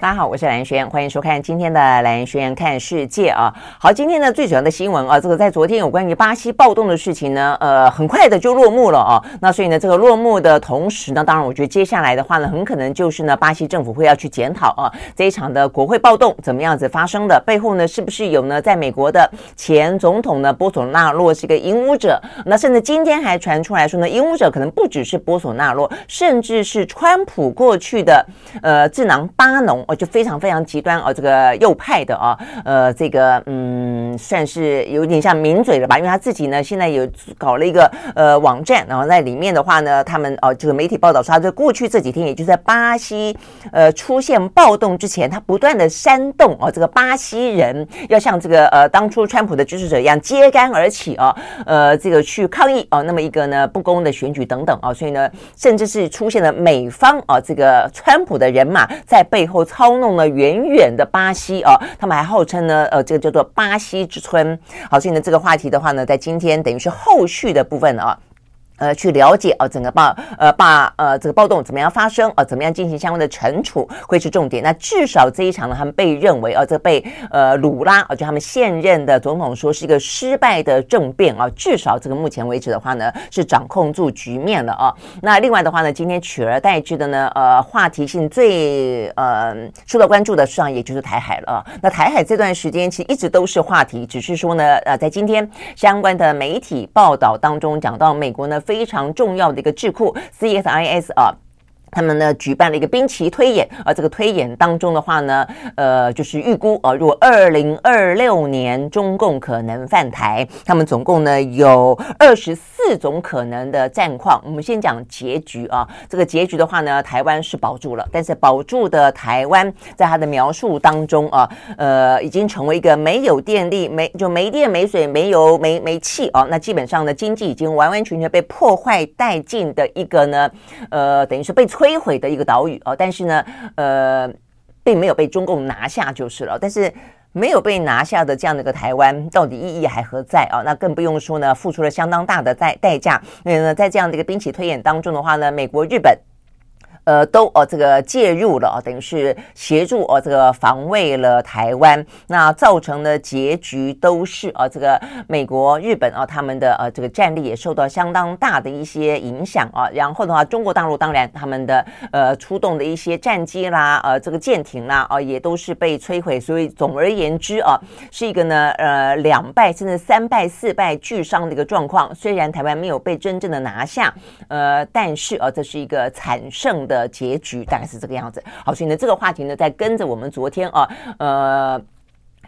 大家好，我是兰轩，欢迎收看今天的兰轩看世界啊。好，今天呢最主要的新闻啊，这个在昨天有关于巴西暴动的事情呢，呃，很快的就落幕了啊。那所以呢，这个落幕的同时呢，当然我觉得接下来的话呢，很可能就是呢，巴西政府会要去检讨啊，这一场的国会暴动怎么样子发生的，背后呢是不是有呢，在美国的前总统呢波索纳洛是一个引武者？那甚至今天还传出来说呢，引武者可能不只是波索纳洛，甚至是川普过去的呃智囊巴农。哦，就非常非常极端哦，这个右派的啊，呃，这个嗯，算是有点像名嘴了吧？因为他自己呢，现在有搞了一个呃网站，然后在里面的话呢，他们哦，这个媒体报道说，他在过去这几天，也就在巴西呃出现暴动之前，他不断的煽动哦，这个巴西人要像这个呃当初川普的支持者一样揭竿而起哦，呃，这个去抗议哦，那么一个呢不公的选举等等啊，所以呢，甚至是出现了美方啊这个川普的人马在背后操。操弄了远远的巴西啊，他们还号称呢，呃，这个叫做巴西之春。好，所以呢，这个话题的话呢，在今天等于是后续的部分啊。呃，去了解啊，整个暴呃把呃这个暴动怎么样发生啊，怎么样进行相关的惩处会是重点。那至少这一场呢，他们被认为啊，这被呃鲁拉啊，就他们现任的总统说是一个失败的政变啊。至少这个目前为止的话呢，是掌控住局面了啊。那另外的话呢，今天取而代之的呢，呃，话题性最呃受到关注的，实际上也就是台海了。那台海这段时间其实一直都是话题，只是说呢，呃，在今天相关的媒体报道当中讲到美国呢。非常重要的一个智库 CSIS 啊。他们呢举办了一个兵棋推演，而这个推演当中的话呢，呃，就是预估啊，如果二零二六年中共可能犯台，他们总共呢有二十四种可能的战况。我们先讲结局啊，这个结局的话呢，台湾是保住了，但是保住的台湾，在他的描述当中啊，呃，已经成为一个没有电力、没就没电、没水、没油、没没气啊，那基本上呢，经济已经完完全全被破坏殆尽的一个呢，呃，等于是被。摧毁的一个岛屿哦，但是呢，呃，并没有被中共拿下就是了。但是没有被拿下的这样的一个台湾，到底意义还何在啊？那更不用说呢，付出了相当大的代代价。因为呢，在这样的一个兵棋推演当中的话呢，美国、日本。呃，都哦，这个介入了，等于是协助哦，这个防卫了台湾，那造成的结局都是啊，这个美国、日本啊，他们的呃这个战力也受到相当大的一些影响啊。然后的话，中国大陆当然他们的呃出动的一些战机啦，呃这个舰艇啦啊，也都是被摧毁。所以总而言之啊，是一个呢呃两败甚至三败四败俱伤的一个状况。虽然台湾没有被真正的拿下，呃，但是啊，这是一个惨胜的结局大概是这个样子。好，所以呢，这个话题呢，在跟着我们昨天啊，呃。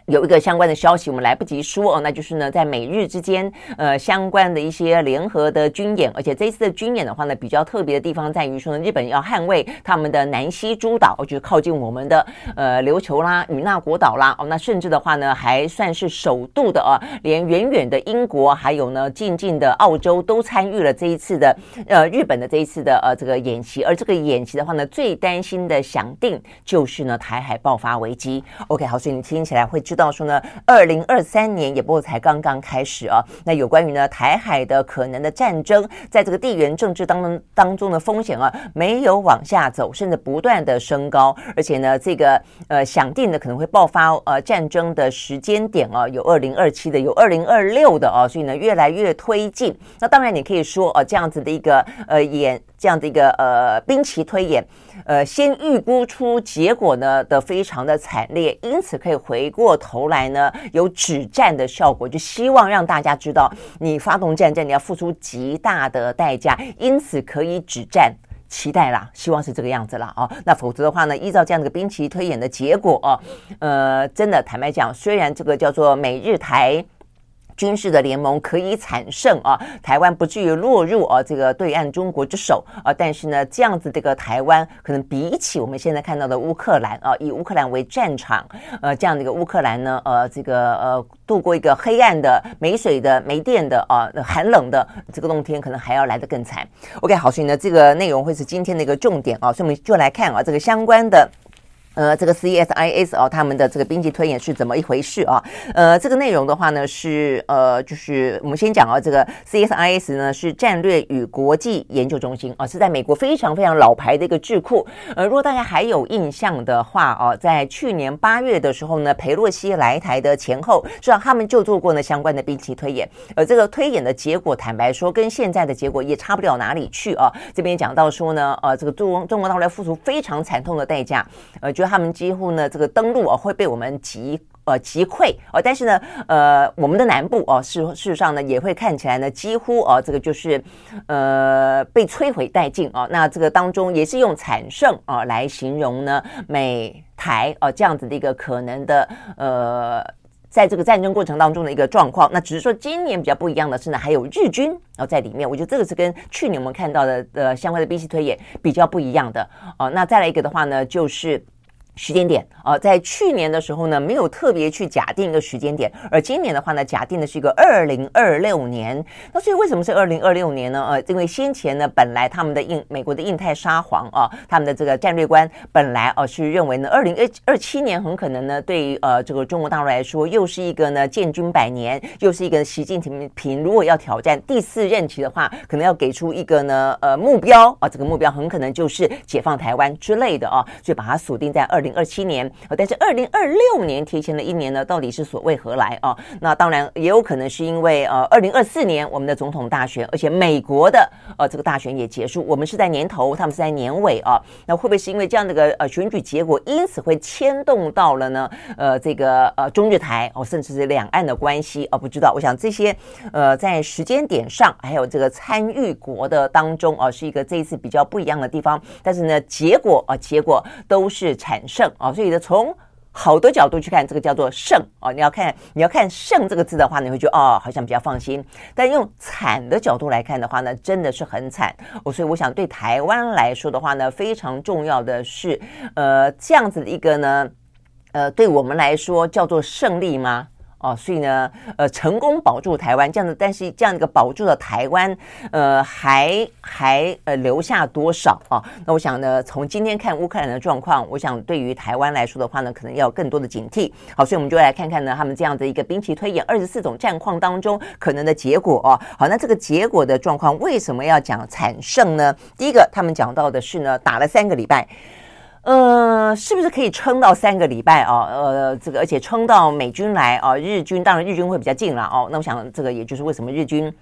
有一个相关的消息，我们来不及说哦，那就是呢，在美日之间，呃，相关的一些联合的军演，而且这一次的军演的话呢，比较特别的地方在于说呢，日本要捍卫他们的南西诸岛，就是靠近我们的呃琉球啦、与那国岛啦，哦，那甚至的话呢，还算是首度的啊，连远远的英国还有呢，近近的澳洲都参与了这一次的呃日本的这一次的呃这个演习，而这个演习的话呢，最担心的想定就是呢台海爆发危机。OK，好，所以你听起来会。知道说呢，二零二三年也不过才刚刚开始啊。那有关于呢台海的可能的战争，在这个地缘政治当中当中的风险啊，没有往下走，甚至不断的升高。而且呢，这个呃想定的可能会爆发呃战争的时间点啊，有二零二七的，有二零二六的啊，所以呢越来越推进。那当然你可以说啊，这样子的一个呃演。这样的一个呃兵棋推演，呃，先预估出结果呢的非常的惨烈，因此可以回过头来呢有止战的效果，就希望让大家知道你发动战争你要付出极大的代价，因此可以止战，期待啦，希望是这个样子啦啊，那否则的话呢，依照这样的兵棋推演的结果啊，呃，真的坦白讲，虽然这个叫做美日台。军事的联盟可以产生啊，台湾不至于落入啊这个对岸中国之手啊。但是呢，这样子这个台湾可能比起我们现在看到的乌克兰啊，以乌克兰为战场，呃，这样的一个乌克兰呢，呃，这个呃，度过一个黑暗的、没水的、没电的啊、寒冷的这个冬天，可能还要来得更惨。OK，好，所以呢，这个内容会是今天的一个重点啊，所以我们就来看啊，这个相关的。呃，这个 CSIS 哦，他们的这个兵棋推演是怎么一回事啊？呃，这个内容的话呢，是呃，就是我们先讲啊，这个 CSIS 呢是战略与国际研究中心啊，是在美国非常非常老牌的一个智库。呃，如果大家还有印象的话哦，在去年八月的时候呢，裴洛西来台的前后，实际上他们就做过呢相关的兵棋推演。而这个推演的结果，坦白说，跟现在的结果也差不了哪里去啊。这边讲到说呢，呃，这个中中国大陆付出非常惨痛的代价，呃，就他们几乎呢，这个登陆啊会被我们击呃击溃哦，但是呢，呃，我们的南部哦，事事实上呢也会看起来呢几乎哦，这个就是呃被摧毁殆尽哦。那这个当中也是用惨胜啊来形容呢美台啊这样子的一个可能的呃，在这个战争过程当中的一个状况。那只是说今年比较不一样的是呢，还有日军哦在里面。我觉得这个是跟去年我们看到的呃相关的兵棋推演比较不一样的哦。那再来一个的话呢，就是。时间点啊，在去年的时候呢，没有特别去假定一个时间点，而今年的话呢，假定的是一个二零二六年。那所以为什么是二零二六年呢？呃，因为先前呢，本来他们的印美国的印太沙皇啊，他们的这个战略观本来啊是认为呢，二零二二七年很可能呢，对于呃这个中国大陆来说，又是一个呢建军百年，又是一个习近平平如果要挑战第四任期的话，可能要给出一个呢呃目标啊，这个目标很可能就是解放台湾之类的啊，所以把它锁定在二。二零二七年，但是二零二六年提前了一年呢，到底是所为何来啊？那当然也有可能是因为呃，二零二四年我们的总统大选，而且美国的呃这个大选也结束，我们是在年头，他们是在年尾啊。那会不会是因为这样的个呃选举结果，因此会牵动到了呢？呃，这个呃中日台哦，甚至是两岸的关系啊？不知道。我想这些呃在时间点上，还有这个参与国的当中啊，是一个这一次比较不一样的地方。但是呢，结果啊，结果都是产生。胜啊，所以呢，从好的角度去看，这个叫做胜啊。你要看，你要看“胜”这个字的话，你会觉得哦，好像比较放心。但用惨的角度来看的话呢，真的是很惨。我所以我想，对台湾来说的话呢，非常重要的是，呃，这样子的一个呢，呃，对我们来说叫做胜利吗？哦，所以呢，呃，成功保住台湾这样的，但是这样一个保住了台湾，呃，还还呃留下多少啊？那我想呢，从今天看乌克兰的状况，我想对于台湾来说的话呢，可能要更多的警惕。好，所以我们就来看看呢，他们这样的一个兵棋推演二十四种战况当中可能的结果啊。好，那这个结果的状况为什么要讲惨胜呢？第一个，他们讲到的是呢，打了三个礼拜。呃，是不是可以撑到三个礼拜啊？呃，这个而且撑到美军来啊，日军当然日军会比较近了哦。那我想这个也就是为什么日军。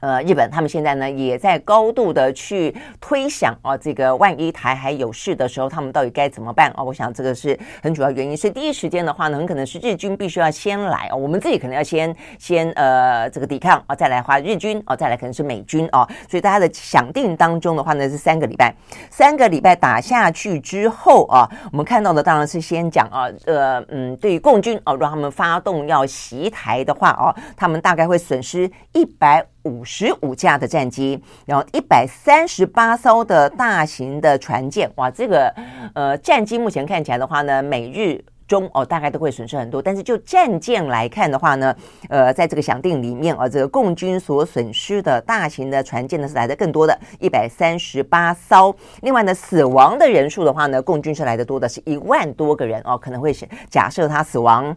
呃，日本他们现在呢也在高度的去推想啊，这个万一台海有事的时候，他们到底该怎么办啊？我想这个是很主要原因。所以第一时间的话呢，很可能是日军必须要先来啊，我们自己可能要先先呃这个抵抗啊，再来话日军啊，再来可能是美军啊。所以大家的想定当中的话呢是三个礼拜，三个礼拜打下去之后啊，我们看到的当然是先讲啊，呃嗯，对于共军啊，让他们发动要袭台的话啊，他们大概会损失一百。五十五架的战机，然后一百三十八艘的大型的船舰，哇，这个呃战机目前看起来的话呢，美日中哦大概都会损失很多，但是就战舰来看的话呢，呃，在这个想定里面啊，这个共军所损失的大型的船舰呢是来的更多的，一百三十八艘。另外呢，死亡的人数的话呢，共军是来的多的，是一万多个人哦，可能会是假设他死亡。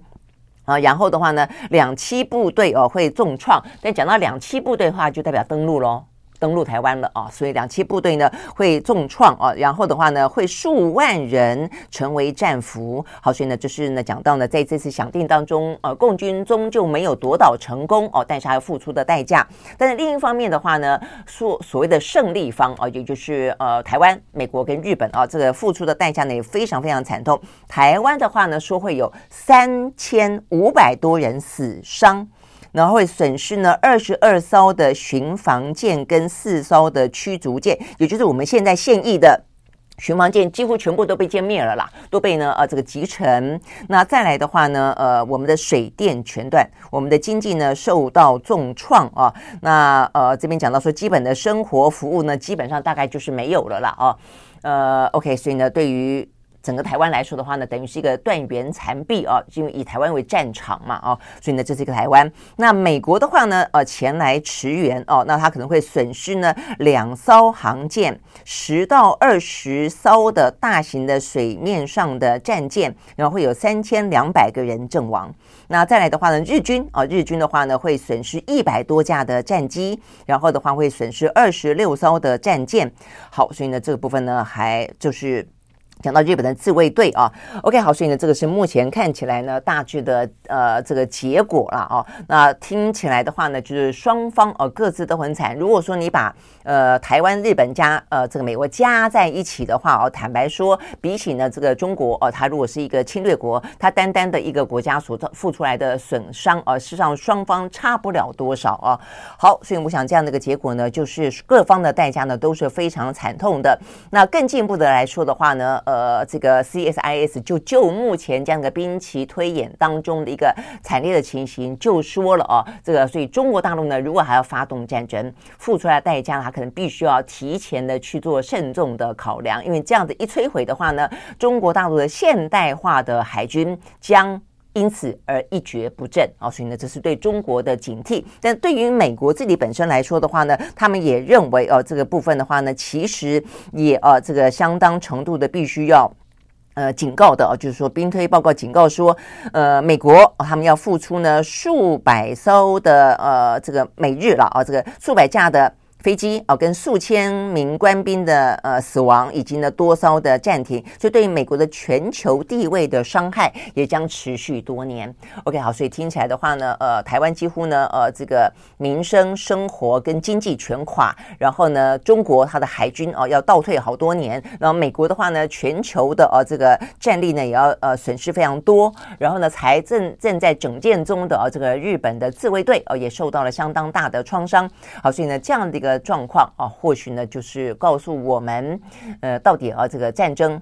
啊，然后的话呢，两栖部队哦会重创，但讲到两栖部队的话，就代表登陆喽。登陆台湾了啊，所以两栖部队呢会重创啊，然后的话呢会数万人成为战俘。好，所以呢就是呢讲到呢在这次响定当中，呃，共军终究没有夺岛成功哦，但是还要付出的代价。但是另一方面的话呢，所所谓的胜利方啊，也就是呃台湾、美国跟日本啊，这个付出的代价呢也非常非常惨痛。台湾的话呢说会有三千五百多人死伤。然后会损失呢二十二艘的巡防舰跟四艘的驱逐舰，也就是我们现在现役的巡防舰几乎全部都被歼灭了啦，都被呢呃这个击沉。那再来的话呢，呃，我们的水电全断，我们的经济呢受到重创啊。那呃这边讲到说，基本的生活服务呢，基本上大概就是没有了啦啊。呃，OK，所以呢，对于整个台湾来说的话呢，等于是一个断垣残壁啊，因为以台湾为战场嘛啊，所以呢，这是一个台湾。那美国的话呢，呃，前来驰援哦，那它可能会损失呢两艘航舰，十到二十艘的大型的水面上的战舰，然后会有三千两百个人阵亡。那再来的话呢，日军啊，日军的话呢会损失一百多架的战机，然后的话会损失二十六艘的战舰。好，所以呢，这个部分呢还就是。讲到日本的自卫队啊，OK，好，所以呢，这个是目前看起来呢大致的呃这个结果了啊。那听起来的话呢，就是双方呃各自都很惨。如果说你把呃台湾、日本加呃这个美国加在一起的话哦，坦白说，比起呢这个中国哦，它如果是一个侵略国，它单单的一个国家所付出来的损伤呃，事实上双方差不了多少啊。好，所以我想这样的一个结果呢，就是各方的代价呢都是非常惨痛的。那更进一步的来说的话呢，呃，这个 CSIS 就就目前这样的兵棋推演当中的一个惨烈的情形，就说了哦，这个所以中国大陆呢，如果还要发动战争，付出来的代价，它可能必须要提前的去做慎重的考量，因为这样子一摧毁的话呢，中国大陆的现代化的海军将因此而一蹶不振啊，所以呢，这是对中国的警惕。但对于美国自己本身来说的话呢，他们也认为哦，这个部分的话呢，其实也呃，这个相当程度的必须要呃警告的啊，就是说，兵推报告警告说，呃，美国他们要付出呢数百艘的呃这个美日了啊，这个数百架的。飞机啊，跟数千名官兵的呃死亡，以及呢多艘的暂停，就对美国的全球地位的伤害也将持续多年。OK，好，所以听起来的话呢，呃，台湾几乎呢，呃，这个民生生活跟经济全垮，然后呢，中国它的海军哦要倒退好多年，然后美国的话呢，全球的呃这个战力呢也要呃损失非常多，然后呢，才正正在整建中的呃这个日本的自卫队哦也受到了相当大的创伤。好，所以呢，这样的一个。状况啊，或许呢，就是告诉我们，呃，到底啊，这个战争。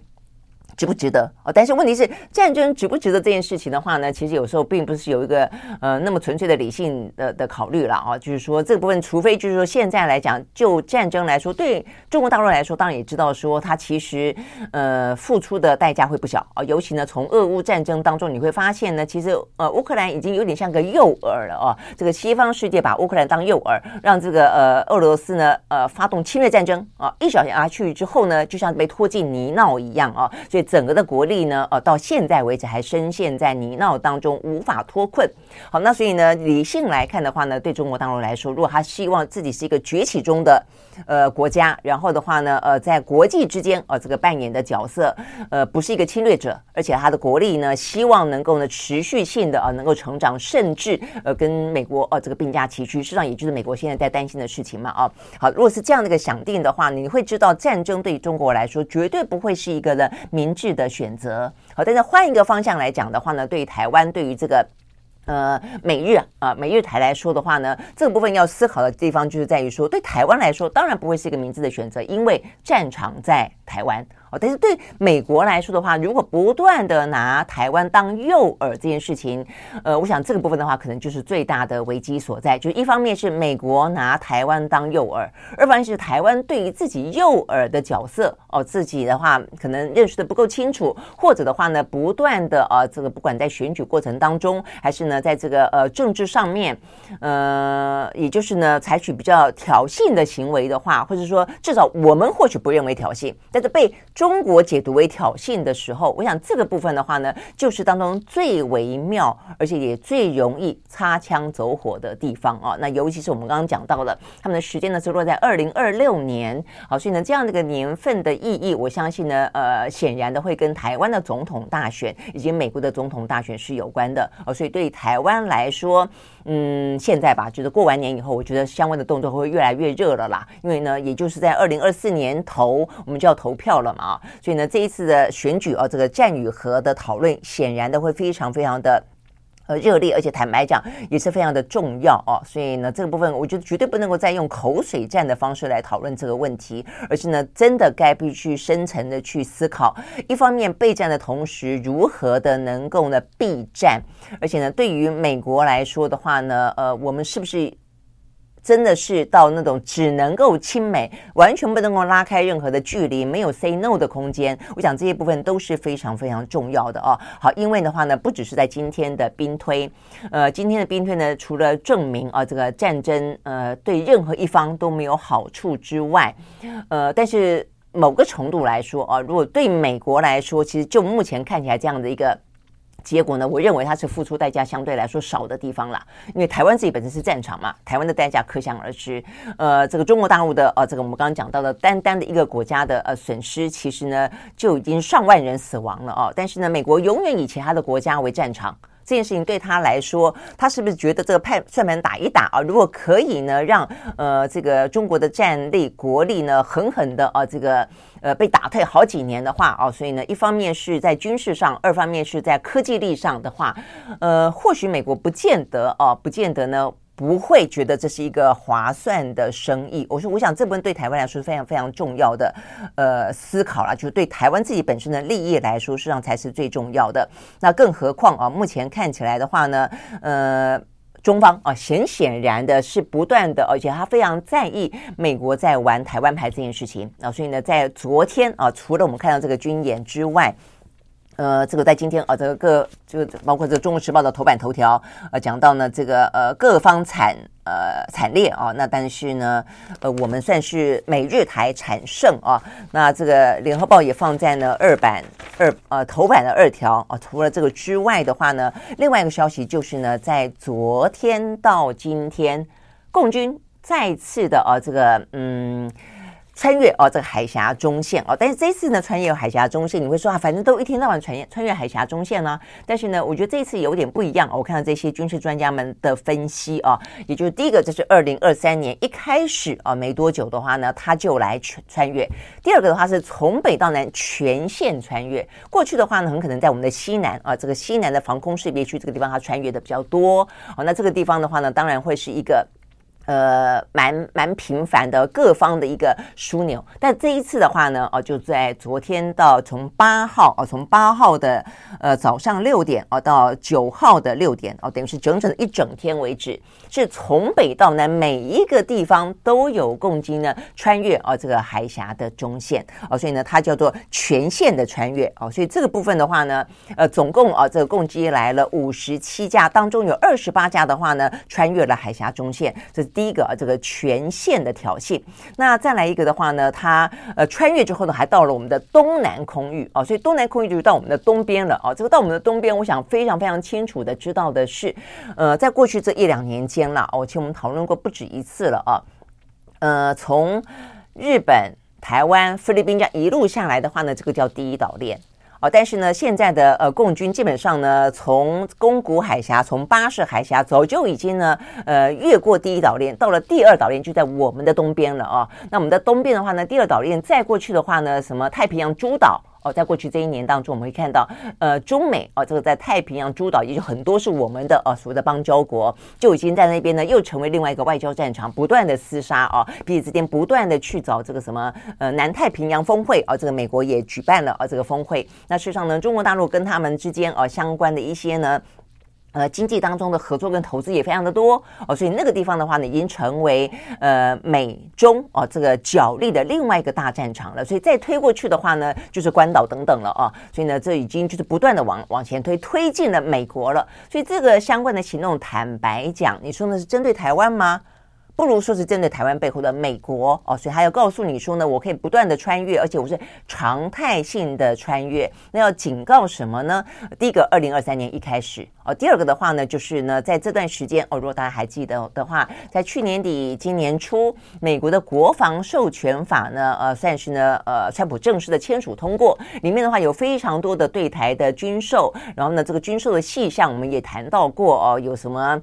值不值得哦？但是问题是，战争值不值得这件事情的话呢，其实有时候并不是有一个呃那么纯粹的理性的的考虑了啊。就是说这个部分，除非就是说现在来讲，就战争来说，对中国大陆来说，当然也知道说它其实呃付出的代价会不小啊。尤其呢，从俄乌战争当中，你会发现呢，其实呃乌克兰已经有点像个诱饵了啊。这个西方世界把乌克兰当诱饵，让这个呃俄罗斯呢呃发动侵略战争啊，一脚下去之后呢，就像被拖进泥淖一样啊，所以。整个的国力呢，呃，到现在为止还深陷在泥淖当中，无法脱困。好，那所以呢，理性来看的话呢，对中国大陆来说，如果他希望自己是一个崛起中的呃国家，然后的话呢，呃，在国际之间，呃，这个扮演的角色，呃，不是一个侵略者，而且他的国力呢，希望能够呢持续性的啊、呃，能够成长，甚至呃，跟美国呃这个并驾齐驱，事实上也就是美国现在在担心的事情嘛，啊，好，如果是这样的一个想定的话，你会知道战争对于中国来说绝对不会是一个呢明智的选择。好，但是换一个方向来讲的话呢，对于台湾，对于这个。呃，美日啊，美日台来说的话呢，这个部分要思考的地方就是在于说，对台湾来说，当然不会是一个明智的选择，因为战场在台湾。哦，但是对美国来说的话，如果不断的拿台湾当诱饵这件事情，呃，我想这个部分的话，可能就是最大的危机所在。就一方面是美国拿台湾当诱饵，二方面是台湾对于自己诱饵的角色，哦，自己的话可能认识的不够清楚，或者的话呢，不断的啊，这个不管在选举过程当中，还是呢，在这个呃政治上面，呃，也就是呢，采取比较挑衅的行为的话，或者说至少我们或许不认为挑衅，但是被。中国解读为挑衅的时候，我想这个部分的话呢，就是当中最微妙，而且也最容易擦枪走火的地方啊。那尤其是我们刚刚讲到了，他们的时间呢是落在二零二六年，好，所以呢这样的一个年份的意义，我相信呢，呃，显然的会跟台湾的总统大选以及美国的总统大选是有关的哦。所以对台湾来说，嗯，现在吧，就是过完年以后，我觉得相关的动作会越来越热了啦。因为呢，也就是在二零二四年头，我们就要投票了嘛。啊，所以呢，这一次的选举啊，这个战与和的讨论，显然的会非常非常的呃，热烈，而且坦白讲也是非常的重要哦。所以呢，这个部分我觉得绝对不能够再用口水战的方式来讨论这个问题，而是呢，真的该必须深层的去思考。一方面备战的同时，如何的能够呢避战？而且呢，对于美国来说的话呢，呃，我们是不是？真的是到那种只能够亲美，完全不能够拉开任何的距离，没有 say no 的空间。我想这些部分都是非常非常重要的哦。好，因为的话呢，不只是在今天的兵推，呃，今天的兵推呢，除了证明啊这个战争呃对任何一方都没有好处之外，呃，但是某个程度来说啊，如果对美国来说，其实就目前看起来这样的一个。结果呢？我认为它是付出代价相对来说少的地方啦，因为台湾自己本身是战场嘛，台湾的代价可想而知。呃，这个中国大陆的呃，这个我们刚刚讲到的，单单的一个国家的呃损失，其实呢就已经上万人死亡了哦。但是呢，美国永远以其他的国家为战场。这件事情对他来说，他是不是觉得这个派算盘打一打啊？如果可以呢，让呃这个中国的战力国力呢狠狠的啊这个呃被打退好几年的话啊，所以呢，一方面是在军事上，二方面是在科技力上的话，呃，或许美国不见得啊，不见得呢。不会觉得这是一个划算的生意。我说，我想这部分对台湾来说是非常非常重要的，呃，思考了，就是对台湾自己本身的利益来说，实际上才是最重要的。那更何况啊，目前看起来的话呢，呃，中方啊，显显然的是不断的，而且他非常在意美国在玩台湾牌这件事情啊。所以呢，在昨天啊，除了我们看到这个军演之外，呃，这个在今天啊，这个各就包括这《中国时报》的头版头条，呃，讲到呢，这个呃各方惨呃惨烈啊，那但是呢，呃，我们算是美日台惨胜啊。那这个《联合报》也放在呢二版二呃头版的二条啊。除了这个之外的话呢，另外一个消息就是呢，在昨天到今天，共军再次的啊这个嗯。穿越哦，这个海峡中线哦，但是这次呢，穿越海峡中线，你会说啊，反正都一天到晚穿越穿越海峡中线呢、但是呢，我觉得这次有点不一样。我看到这些军事专家们的分析啊，也就是第一个，这是二零二三年一开始啊，没多久的话呢，他就来穿穿越。第二个的话是从北到南全线穿越。过去的话呢，很可能在我们的西南啊，这个西南的防空识别区这个地方，它穿越的比较多。哦，那这个地方的话呢，当然会是一个。呃，蛮蛮频繁的各方的一个枢纽，但这一次的话呢，哦，就在昨天到从八号哦，从八号的呃早上六点哦到九号的六点哦，等于是整整一整天为止，是从北到南每一个地方都有共机呢穿越哦这个海峡的中线。哦，所以呢它叫做全线的穿越。哦，所以这个部分的话呢，呃，总共啊这个共机来了五十七架，当中有二十八架的话呢穿越了海峡中线，这。第一个啊，这个全线的挑衅，那再来一个的话呢，它呃穿越之后呢，还到了我们的东南空域啊，所以东南空域就是到我们的东边了啊。这个到我们的东边，我想非常非常清楚的知道的是，呃，在过去这一两年间了哦，其实我们讨论过不止一次了啊。呃，从日本、台湾、菲律宾这样一路下来的话呢，这个叫第一岛链。哦，但是呢，现在的呃共军基本上呢，从宫古海峡、从巴士海峡早就已经呢，呃越过第一岛链，到了第二岛链就在我们的东边了啊。那我们的东边的话呢，第二岛链再过去的话呢，什么太平洋诸岛。哦，在过去这一年当中，我们会看到，呃，中美哦，这个在太平洋诸岛，也就很多是我们的呃所谓的邦交国，就已经在那边呢，又成为另外一个外交战场，不断的厮杀啊，彼此之间不断的去找这个什么呃南太平洋峰会啊，这个美国也举办了啊这个峰会。那事实上呢，中国大陆跟他们之间啊相关的一些呢。呃，经济当中的合作跟投资也非常的多哦，所以那个地方的话呢，已经成为呃美中哦这个角力的另外一个大战场了。所以再推过去的话呢，就是关岛等等了啊。所以呢，这已经就是不断的往往前推，推进了美国了。所以这个相关的行动，坦白讲，你说的是针对台湾吗？不如说是针对台湾背后的美国哦，所以他要告诉你说呢，我可以不断的穿越，而且我是常态性的穿越。那要警告什么呢？第一个，二零二三年一开始哦；第二个的话呢，就是呢，在这段时间哦，如果大家还记得的话，在去年底、今年初，美国的国防授权法呢，呃，算是呢，呃，川普正式的签署通过，里面的话有非常多的对台的军售，然后呢，这个军售的细项我们也谈到过哦，有什么？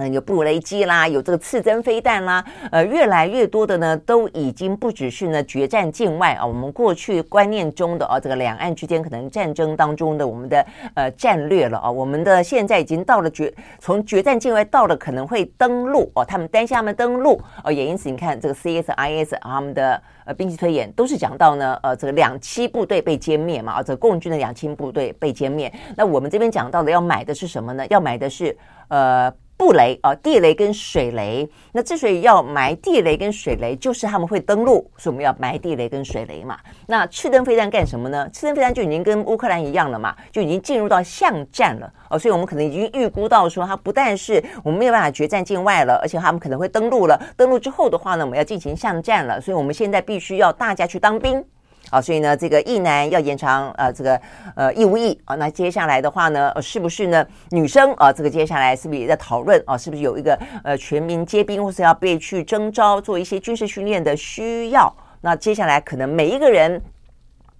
嗯，有布雷机啦，有这个刺针飞弹啦，呃，越来越多的呢，都已经不只是呢决战境外啊，我们过去观念中的啊，这个两岸之间可能战争当中的我们的呃战略了啊，我们的现在已经到了决从决战境外到了可能会登陆哦，他们担心他们登陆哦，也因此你看这个 CSIS 他们的呃兵器推演都是讲到呢，呃，这个两栖部队被歼灭嘛，啊，这个共军的两栖部队被歼灭，那我们这边讲到的要买的是什么呢？要买的是呃。布雷啊，地雷跟水雷。那之所以要埋地雷跟水雷，就是他们会登陆，所以我们要埋地雷跟水雷嘛。那赤灯飞弹干什么呢？赤灯飞弹就已经跟乌克兰一样了嘛，就已经进入到巷战了哦。所以我们可能已经预估到说，它不但是我们没有办法决战境外了，而且他们可能会登陆了。登陆之后的话呢，我们要进行巷战了。所以我们现在必须要大家去当兵。啊，所以呢，这个一男要延长呃，这个呃义务役啊，那接下来的话呢，是不是呢？女生啊，这个接下来是不是也在讨论啊？是不是有一个呃全民皆兵，或是要被去征召做一些军事训练的需要？那接下来可能每一个人。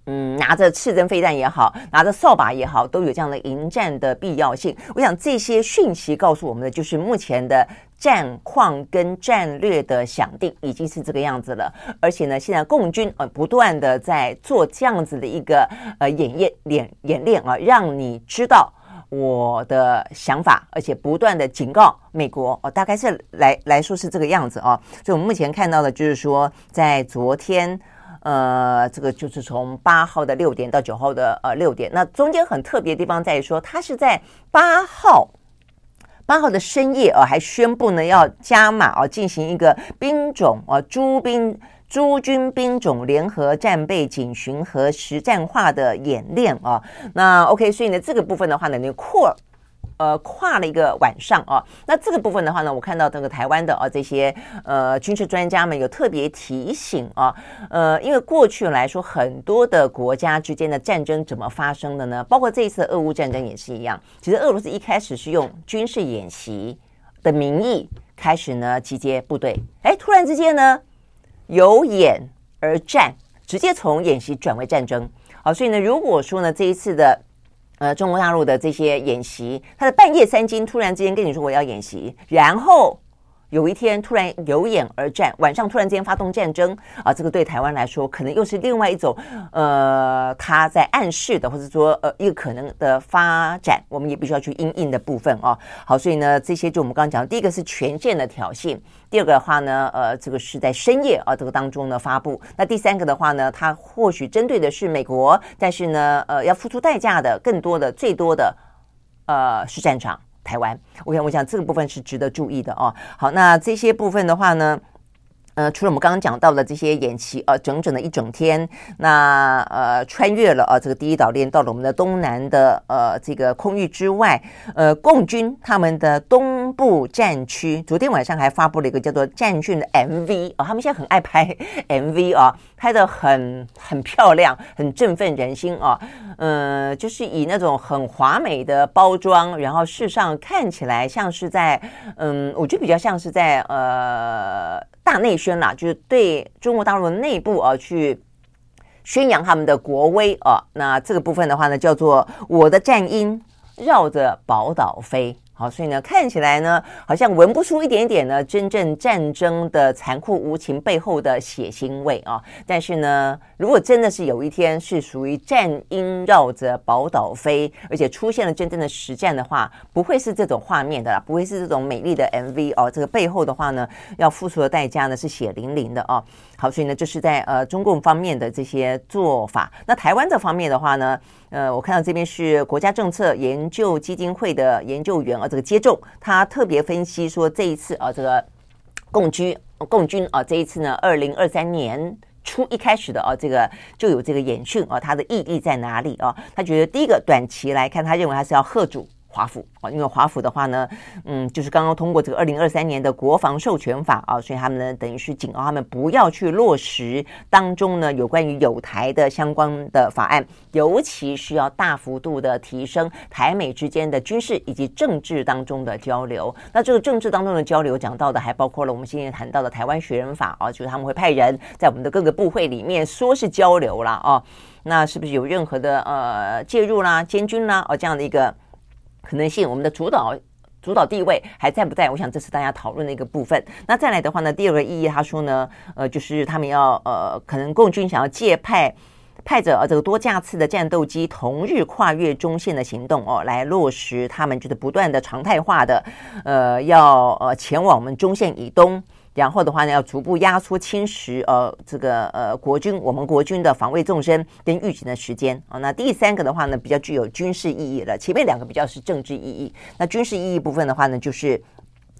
嗯，拿着刺针飞弹也好，拿着扫把也好，都有这样的迎战的必要性。我想这些讯息告诉我们的，就是目前的战况跟战略的想定已经是这个样子了。而且呢，现在共军呃不断的在做这样子的一个呃演练演演练啊，让你知道我的想法，而且不断的警告美国哦，大概是来来说是这个样子啊。所以我们目前看到的就是说，在昨天。呃，这个就是从八号的六点到九号的呃六点，那中间很特别的地方在于说，它是在八号八号的深夜啊，还宣布呢要加码啊，进行一个兵种啊诸兵诸军兵种联合战备警巡和实战化的演练啊。那 OK，所以呢这个部分的话呢，你扩。呃，跨了一个晚上啊，那这个部分的话呢，我看到这个台湾的啊这些呃军事专家们有特别提醒啊，呃，因为过去来说，很多的国家之间的战争怎么发生的呢？包括这一次俄乌战争也是一样。其实俄罗斯一开始是用军事演习的名义开始呢集结部队，哎，突然之间呢由演而战，直接从演习转为战争。好，所以呢，如果说呢这一次的。呃，中国大陆的这些演习，他的半夜三更突然之间跟你说我要演习，然后。有一天突然有眼而战，晚上突然间发动战争啊，这个对台湾来说可能又是另外一种呃，他在暗示的，或者说呃一个可能的发展，我们也必须要去因应的部分啊。好，所以呢，这些就我们刚刚讲，第一个是权限的挑衅，第二个的话呢，呃，这个是在深夜啊这个当中呢发布，那第三个的话呢，它或许针对的是美国，但是呢，呃，要付出代价的更多的最多的呃是战场。台湾，我想，我想这个部分是值得注意的哦。好，那这些部分的话呢，呃，除了我们刚刚讲到的这些演习，呃，整整的一整天，那呃，穿越了、呃，这个第一岛链到了我们的东南的呃这个空域之外，呃，共军他们的东部战区，昨天晚上还发布了一个叫做战训的 MV 啊、哦，他们现在很爱拍 MV 啊、哦，拍的很很漂亮，很振奋人心啊。哦呃，就是以那种很华美的包装，然后事实上看起来像是在，嗯，我觉得比较像是在呃大内宣啦，就是对中国大陆内部啊去宣扬他们的国威啊。那这个部分的话呢，叫做我的战鹰绕着宝岛飞。好，所以呢，看起来呢，好像闻不出一点点呢，真正战争的残酷无情背后的血腥味啊。但是呢，如果真的是有一天是属于战鹰绕着宝岛飞，而且出现了真正的实战的话，不会是这种画面的啦，不会是这种美丽的 MV 哦。这个背后的话呢，要付出的代价呢是血淋淋的哦。好，所以呢，这是在呃中共方面的这些做法。那台湾这方面的话呢，呃，我看到这边是国家政策研究基金会的研究员啊。这个接种，他特别分析说，这一次啊，这个共军共军啊，这一次呢，二零二三年初一开始的啊，这个就有这个演训啊，它的意义在哪里啊？他觉得第一个短期来看，他认为他是要吓阻。华府啊，因为华府的话呢，嗯，就是刚刚通过这个二零二三年的国防授权法啊，所以他们呢等于是警告他们不要去落实当中呢有关于有台的相关的法案，尤其需要大幅度的提升台美之间的军事以及政治当中的交流。那这个政治当中的交流讲到的还包括了我们今天谈到的台湾学人法啊，就是他们会派人在我们的各个部会里面说是交流了啊，那是不是有任何的呃介入啦、监军啦哦这样的一个？可能性，我们的主导主导地位还在不在？我想这是大家讨论的一个部分。那再来的话呢，第二个意义，他说呢，呃，就是他们要呃，可能共军想要借派派着呃这个多架次的战斗机，同日跨越中线的行动哦，来落实他们就是不断的常态化的呃，要呃前往我们中线以东。然后的话呢，要逐步压缩侵蚀呃这个呃国军我们国军的防卫纵深跟预警的时间啊、那第三个的话呢，比较具有军事意义了。前面两个比较是政治意义，那军事意义部分的话呢，就是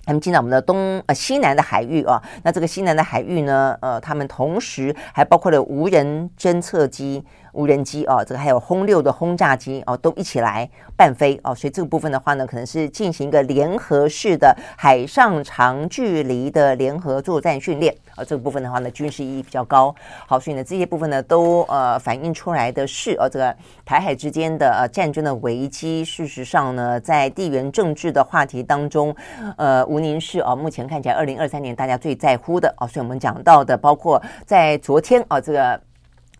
他们进到我们的东呃西南的海域啊、那这个西南的海域呢，呃，他们同时还包括了无人侦测机。无人机哦，这个还有轰六的轰炸机哦，都一起来伴飞哦，所以这个部分的话呢，可能是进行一个联合式的海上长距离的联合作战训练这个部分的话呢，军事意义比较高。好，所以呢，这些部分呢，都呃反映出来的是呃，这个台海之间的呃战争的危机，事实上呢，在地缘政治的话题当中，呃，吴宁是啊，目前看起来二零二三年大家最在乎的啊，所以我们讲到的，包括在昨天啊，这个。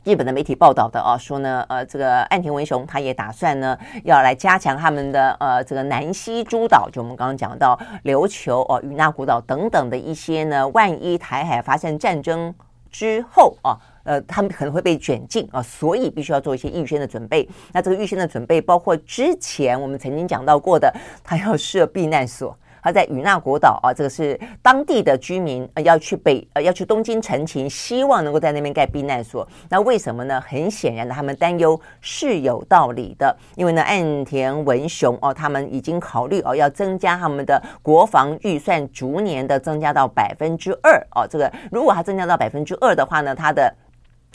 日本的媒体报道的啊，说呢，呃，这个岸田文雄他也打算呢，要来加强他们的呃这个南西诸岛，就我们刚刚讲到琉球哦、与那古岛等等的一些呢，万一台海发生战争之后啊，呃，他们可能会被卷进啊，所以必须要做一些预先的准备。那这个预先的准备包括之前我们曾经讲到过的，他要设避难所。他在与那国岛啊，这个是当地的居民要去北呃要去东京陈情，希望能够在那边盖避难所。那为什么呢？很显然的，他们担忧是有道理的。因为呢，岸田文雄哦，他们已经考虑哦，要增加他们的国防预算，逐年的增加到百分之二哦。这个如果他增加到百分之二的话呢，他的。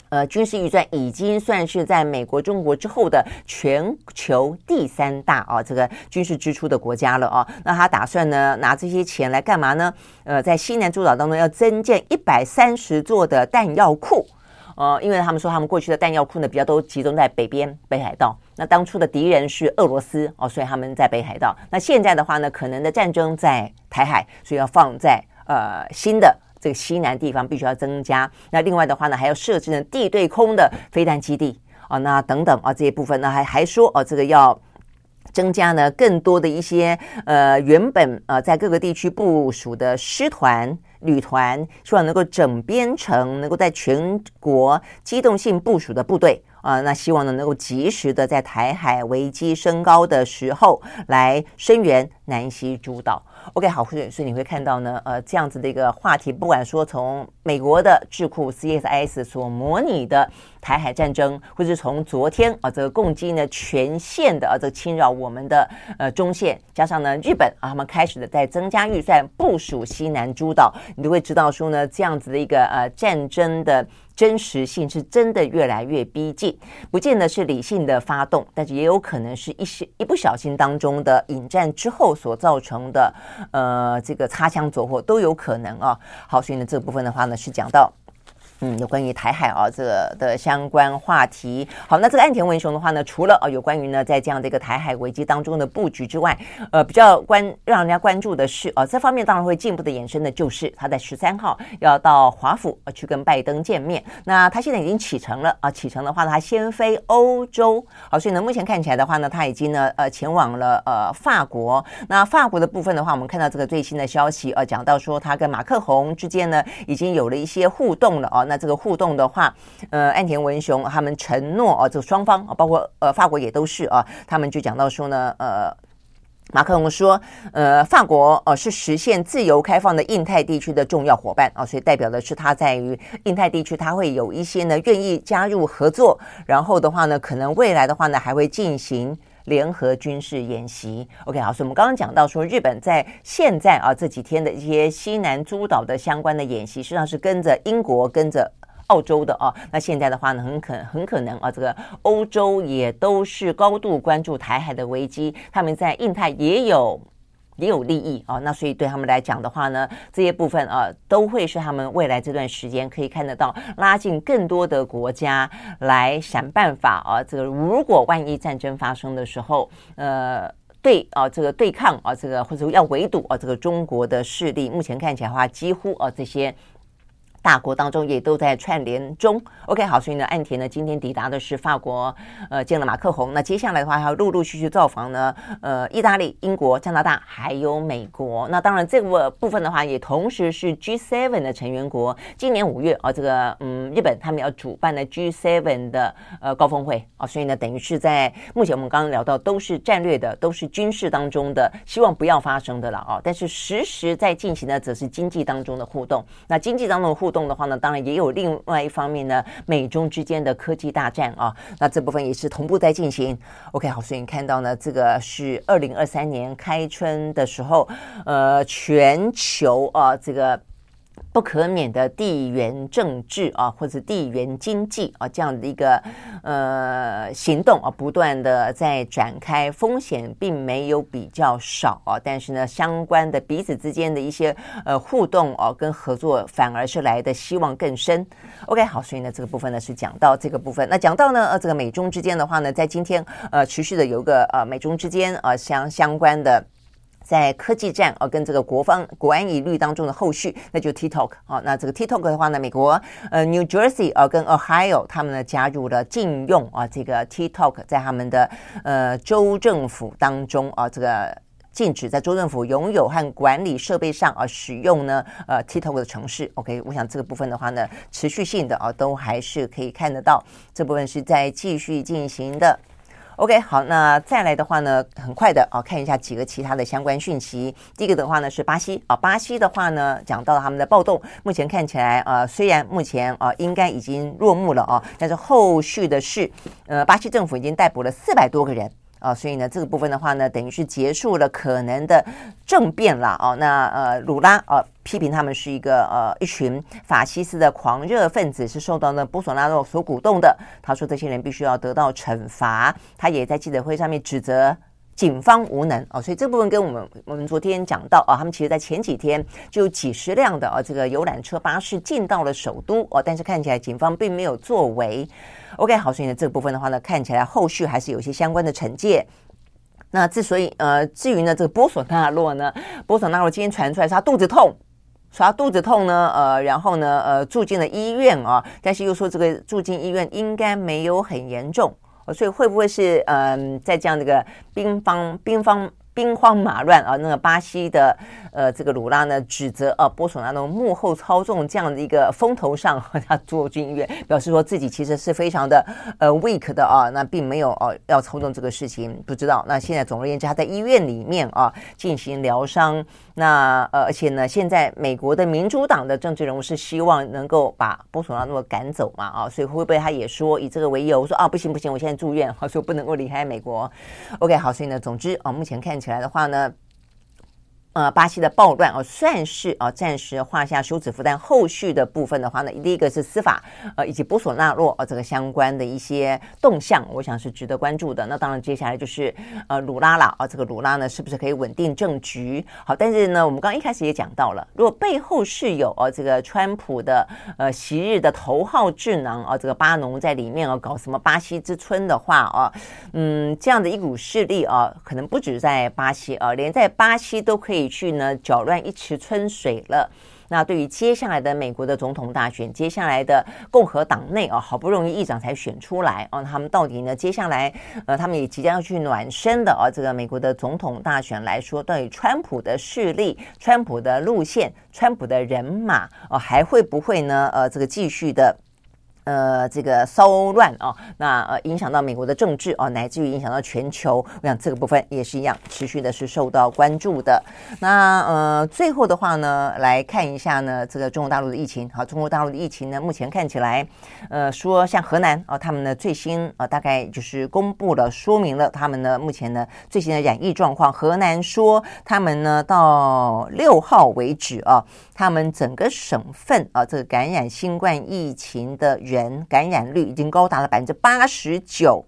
呃，军事预算已经算是在美国、中国之后的全球第三大啊，这个军事支出的国家了啊。那他打算呢，拿这些钱来干嘛呢？呃，在西南诸岛当中要增建一百三十座的弹药库。呃，因为他们说他们过去的弹药库呢比较都集中在北边北海道。那当初的敌人是俄罗斯哦，所以他们在北海道。那现在的话呢，可能的战争在台海，所以要放在呃新的。这个西南地方必须要增加，那另外的话呢，还要设置呢地对空的飞弹基地啊，那等等啊这些部分呢，还还说哦，这个要增加呢更多的一些呃原本呃在各个地区部署的师团旅团，希望能够整编成能够在全国机动性部署的部队啊，那希望呢能够及时的在台海危机升高的时候来声援南西诸岛。OK，好，所以所以你会看到呢，呃，这样子的一个话题，不管说从美国的智库 CSIS 所模拟的台海战争，或是从昨天啊这个共机呢全线的啊这个侵扰我们的呃中线，加上呢日本啊他们开始的在增加预算部署西南诸岛，你都会知道说呢这样子的一个呃战争的。真实性是真的越来越逼近，不见得是理性的发动，但是也有可能是一些一不小心当中的引战之后所造成的，呃，这个擦枪走火都有可能啊。好，所以呢，这部分的话呢，是讲到。嗯，有关于台海啊这的相关话题。好，那这个岸田文雄的话呢，除了啊有关于呢在这样的一个台海危机当中的布局之外，呃，比较关让人家关注的是啊，这方面当然会进一步的延伸的，就是他在十三号要到华府去跟拜登见面。那他现在已经启程了啊，启程的话呢，他先飞欧洲。好，所以呢，目前看起来的话呢，他已经呢呃前往了呃法国。那法国的部分的话，我们看到这个最新的消息呃，讲到说他跟马克宏之间呢已经有了一些互动了啊。那这个互动的话，呃，岸田文雄他们承诺啊，就双方啊，包括呃法国也都是啊，他们就讲到说呢，呃，马克龙说，呃，法国呃是实现自由开放的印太地区的重要伙伴啊，所以代表的是他在于印太地区，他会有一些呢愿意加入合作，然后的话呢，可能未来的话呢，还会进行。联合军事演习，OK，好，所以我们刚刚讲到说，日本在现在啊这几天的一些西南诸岛的相关的演习，实际上是跟着英国、跟着澳洲的啊。那现在的话呢，很可很可能啊，这个欧洲也都是高度关注台海的危机，他们在印太也有。也有利益啊，那所以对他们来讲的话呢，这些部分啊都会是他们未来这段时间可以看得到，拉近更多的国家来想办法啊。这个如果万一战争发生的时候，呃，对啊，这个对抗啊，这个或者要围堵啊，这个中国的势力，目前看起来的话，几乎啊这些。大国当中也都在串联中。OK，好，所以呢，岸田呢今天抵达的是法国，呃，见了马克宏。那接下来的话，还要陆陆续续造访呢，呃，意大利、英国、加拿大，还有美国。那当然，这个部分的话，也同时是 G7 的成员国。今年五月啊，这个嗯，日本他们要主办的 G7 的呃高峰会啊，所以呢，等于是在目前我们刚刚聊到，都是战略的，都是军事当中的，希望不要发生的了啊。但是实时在进行的，则是经济当中的互动。那经济当中的互动。动的话呢，当然也有另外一方面呢，美中之间的科技大战啊，那这部分也是同步在进行。OK，好，所以你看到呢，这个是二零二三年开春的时候，呃，全球啊，这个。不可免的地缘政治啊，或者地缘经济啊，这样的一个呃行动啊，不断的在展开，风险并没有比较少啊，但是呢，相关的彼此之间的一些呃互动啊，跟合作反而是来的希望更深。OK，好，所以呢，这个部分呢是讲到这个部分。那讲到呢，呃，这个美中之间的话呢，在今天呃持续的有个呃美中之间呃相相关的。在科技战啊，跟这个国防国安疑虑当中的后续，那就 TikTok 啊，那这个 TikTok 的话呢，美国呃 New Jersey 啊跟 Ohio 他们呢加入了禁用啊这个 TikTok 在他们的呃州政府当中啊，这个禁止在州政府拥有和管理设备上啊使用呢呃 TikTok 的城市。OK，我想这个部分的话呢，持续性的啊都还是可以看得到，这部分是在继续进行的。OK，好，那再来的话呢，很快的啊，看一下几个其他的相关讯息。第一个的话呢是巴西啊，巴西的话呢讲到了他们的暴动，目前看起来啊，虽然目前啊应该已经落幕了啊，但是后续的是，呃，巴西政府已经逮捕了四百多个人。啊，所以呢，这个部分的话呢，等于是结束了可能的政变了哦。那呃，鲁拉啊，批评他们是一个呃一群法西斯的狂热分子，是受到呢波索纳洛所鼓动的。他说这些人必须要得到惩罚。他也在记者会上面指责警方无能哦。所以这部分跟我们我们昨天讲到啊，他们其实在前几天就有几十辆的啊这个游览车巴士进到了首都哦，但是看起来警方并没有作为。OK，好，所以呢，这部分的话呢，看起来后续还是有些相关的惩戒。那之所以呃，至于呢，这个波索纳洛呢，波索纳洛今天传出来是他肚子痛，说他肚子痛呢，呃，然后呢，呃，住进了医院啊，但是又说这个住进医院应该没有很严重，所以会不会是嗯、在这样的一个兵方兵方？兵荒马乱啊！那个巴西的呃，这个鲁拉呢，指责啊波索纳罗幕后操纵这样的一个风头上，他住进医院，表示说自己其实是非常的呃 weak 的啊，那并没有哦、要操纵这个事情，不知道。那现在总而言之，他在医院里面啊进行疗伤。那呃，而且呢，现在美国的民主党的政治人物是希望能够把波索纳诺赶走嘛啊，所以会不会他也说以这个为由说啊不行不行，我现在住院，好说不能够离开美国。OK，好，所以呢，总之啊，目前看起来。起来的话呢，呃，巴西的暴乱哦，算是啊暂时画下休止符。但后续的部分的话呢，第一个是司法，呃，以及波索纳洛呃这个相关的一些动向，我想是值得关注的。那当然，接下来就是呃鲁拉了啊，这个鲁拉呢，是不是可以稳定政局？好，但是呢，我们刚刚一开始也讲到了，如果背后是有呃这个川普的呃昔日的头号智囊啊，这个巴农在里面啊搞什么巴西之春的话啊，嗯，这样的一股势力啊，可能不止在巴西啊，连在巴西都可以。去呢搅乱一池春水了。那对于接下来的美国的总统大选，接下来的共和党内啊，好不容易议长才选出来啊，他们到底呢？接下来呃，他们也即将要去暖身的啊，这个美国的总统大选来说，对于川普的势力、川普的路线、川普的人马啊，还会不会呢？呃，这个继续的。呃，这个骚乱啊，那呃影响到美国的政治啊，乃至于影响到全球，我想这个部分也是一样，持续的是受到关注的。那呃，最后的话呢，来看一下呢，这个中国大陆的疫情。好，中国大陆的疫情呢，目前看起来，呃，说像河南啊，他们呢最新啊，大概就是公布了，说明了他们呢目前呢最新的染疫状况。河南说，他们呢到六号为止啊，他们整个省份啊，这个感染新冠疫情的人。人感染率已经高达了百分之八十九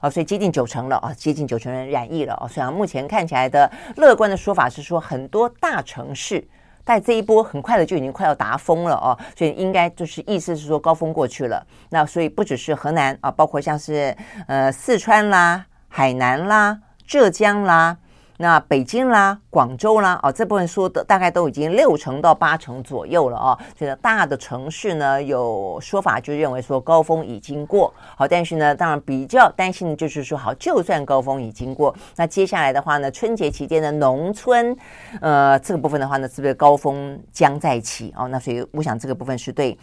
啊，所以接近九成了啊，接近九成人染疫了啊。虽然目前看起来的乐观的说法是说，很多大城市在这一波很快的就已经快要达峰了哦，所以应该就是意思是说高峰过去了。那所以不只是河南啊，包括像是呃四川啦、海南啦、浙江啦。那北京啦、广州啦，啊，这部分说的大概都已经六成到八成左右了啊。这个大的城市呢，有说法就认为说高峰已经过，好，但是呢，当然比较担心的就是说，好，就算高峰已经过，那接下来的话呢，春节期间的农村，呃，这个部分的话呢，是不是高峰将在起哦？那所以我想这个部分是对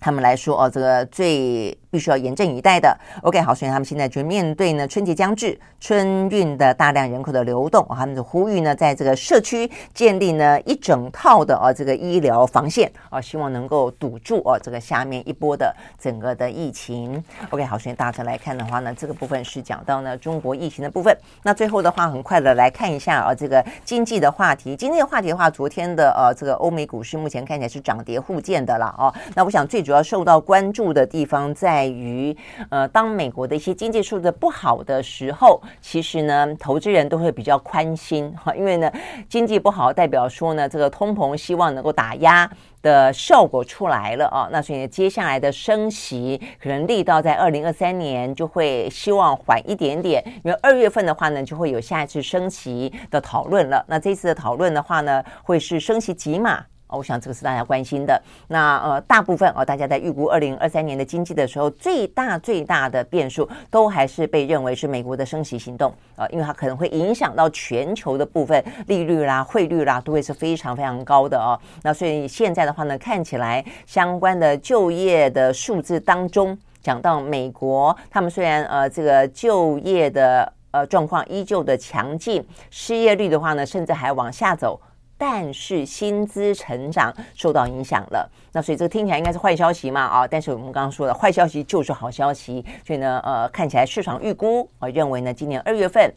他们来说哦，这个最。必须要严阵以待的。OK，好，所以他们现在就面对呢春节将至，春运的大量人口的流动，他们就呼吁呢，在这个社区建立呢一整套的啊这个医疗防线啊，希望能够堵住哦这个下面一波的整个的疫情。OK，好，所以大致来看的话呢，这个部分是讲到呢中国疫情的部分。那最后的话，很快的来看一下啊这个经济的话题。经济的话题的话，昨天的呃这个欧美股市目前看起来是涨跌互见的了啊。那我想最主主要受到关注的地方在。在于，呃，当美国的一些经济数字不好的时候，其实呢，投资人都会比较宽心哈，因为呢，经济不好代表说呢，这个通膨希望能够打压的效果出来了啊，那所以接下来的升息可能力道在二零二三年就会希望缓一点点，因为二月份的话呢，就会有下一次升息的讨论了。那这次的讨论的话呢，会是升息几码？我想这个是大家关心的。那呃，大部分哦，大家在预估二零二三年的经济的时候，最大最大的变数都还是被认为是美国的升息行动啊，因为它可能会影响到全球的部分利率啦、汇率啦，都会是非常非常高的哦。那所以现在的话呢，看起来相关的就业的数字当中，讲到美国，他们虽然呃这个就业的呃状况依旧的强劲，失业率的话呢，甚至还往下走。但是薪资成长受到影响了，那所以这个听起来应该是坏消息嘛啊？但是我们刚刚说的坏消息就是好消息，所以呢，呃，看起来市场预估啊，认为呢，今年二月份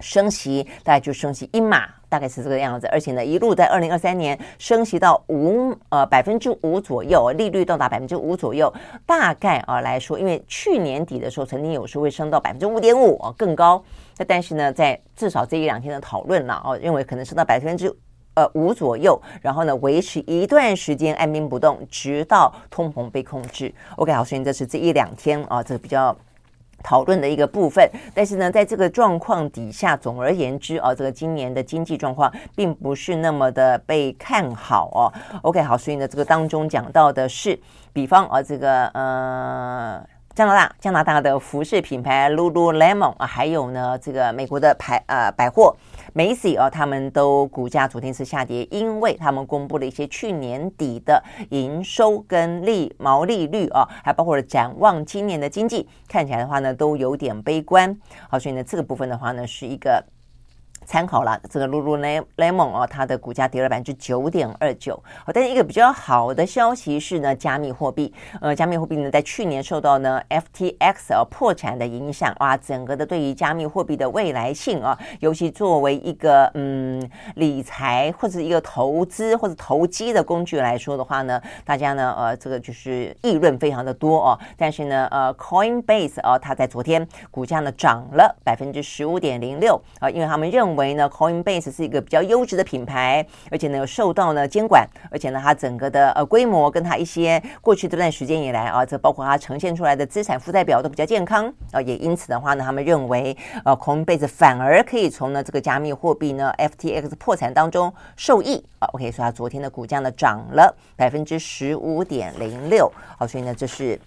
升息大概就升息一码，大概是这个样子，而且呢，一路在二零二三年升息到五呃百分之五左右，利率到达百分之五左右，大概啊来说，因为去年底的时候曾经有时候会升到百分之五点五啊更高，那但是呢，在至少这一两天的讨论了哦，认为可能升到百分之。呃，五左右，然后呢，维持一段时间按兵不动，直到通膨被控制。OK，好，所以这是这一两天啊，这个比较讨论的一个部分。但是呢，在这个状况底下，总而言之啊，这个今年的经济状况并不是那么的被看好哦。OK，好，所以呢，这个当中讲到的是，比方啊，这个呃。加拿大，加拿大的服饰品牌 Lululemon 啊，还有呢，这个美国的牌呃百货梅西啊，他们都股价昨天是下跌，因为他们公布了一些去年底的营收跟利毛利率啊，还包括了展望今年的经济，看起来的话呢，都有点悲观。好，所以呢，这个部分的话呢，是一个。参考了这个 Lululemon 哦，它的股价跌了百分之九点二九。好，但是一个比较好的消息是呢，加密货币，呃，加密货币呢，在去年受到呢 FTX 啊破产的影响，哇，整个的对于加密货币的未来性啊，尤其作为一个嗯理财或者一个投资或者投机的工具来说的话呢，大家呢呃这个就是议论非常的多哦。但是呢呃 Coinbase 啊，它在昨天股价呢涨了百分之十五点零六啊，因为他们认为。为呢，Coinbase 是一个比较优质的品牌，而且呢有受到呢监管，而且呢它整个的呃规模跟它一些过去这段时间以来啊，这包括它呈现出来的资产负债表都比较健康啊，也因此的话呢，他们认为呃 Coinbase 反而可以从呢这个加密货币呢 FTX 破产当中受益啊。OK，所以它昨天的股价呢涨了百分之十五点零六，好，所以呢这是。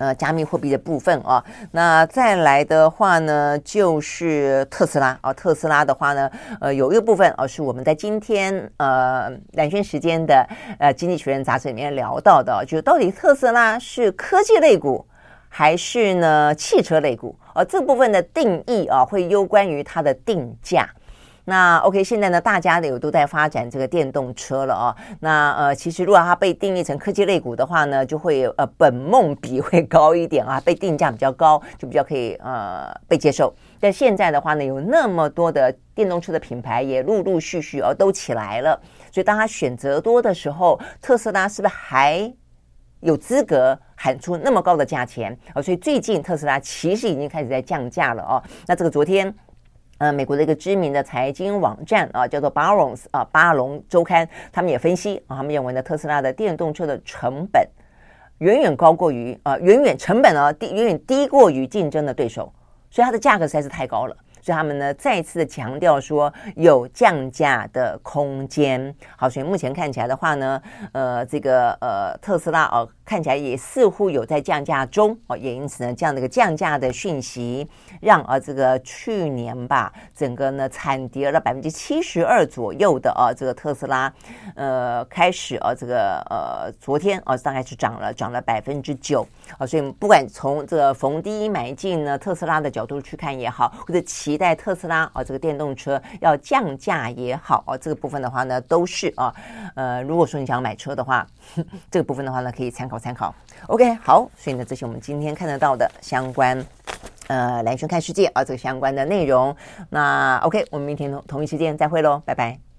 呃，加密货币的部分啊，那再来的话呢，就是特斯拉啊。特斯拉的话呢，呃，有一个部分啊，是我们在今天呃蓝轩时间的呃《经济学人》杂志里面聊到的，就到底特斯拉是科技类股还是呢汽车类股？而、这部分的定义啊，会攸关于它的定价。那 OK，现在呢，大家呢有都在发展这个电动车了啊。那呃，其实如果它被定义成科技类股的话呢，就会呃本梦比会高一点啊，被定价比较高，就比较可以呃被接受。但现在的话呢，有那么多的电动车的品牌也陆陆续续哦都起来了，所以当它选择多的时候，特斯拉是不是还有资格喊出那么高的价钱啊？所以最近特斯拉其实已经开始在降价了哦。那这个昨天。呃，美国的一个知名的财经网站啊，叫做 Barons 啊，巴隆周刊，他们也分析啊，他们认为呢，特斯拉的电动车的成本远远高过于啊，远远成本啊低，远远低过于竞争的对手，所以它的价格实在是太高了。所以他们呢再次强调说有降价的空间。好，所以目前看起来的话呢，呃，这个呃特斯拉哦，看起来也似乎有在降价中哦，也因此呢，这样的一个降价的讯息，让啊这个去年吧，整个呢惨跌了百分之七十二左右的啊这个特斯拉，呃，开始啊这个呃昨天啊大概是涨了涨了百分之九啊，所以不管从这个逢低买进呢特斯拉的角度去看也好，或者期待特斯拉啊这个电动车要降价也好啊，这个部分的话呢都是啊呃如果说你想买车的话，这个部分的话呢可以参考参考。OK 好，所以呢这是我们今天看得到的相关呃蓝轩看世界啊这个相关的内容。那 OK 我们明天同同一时间再会喽，拜拜。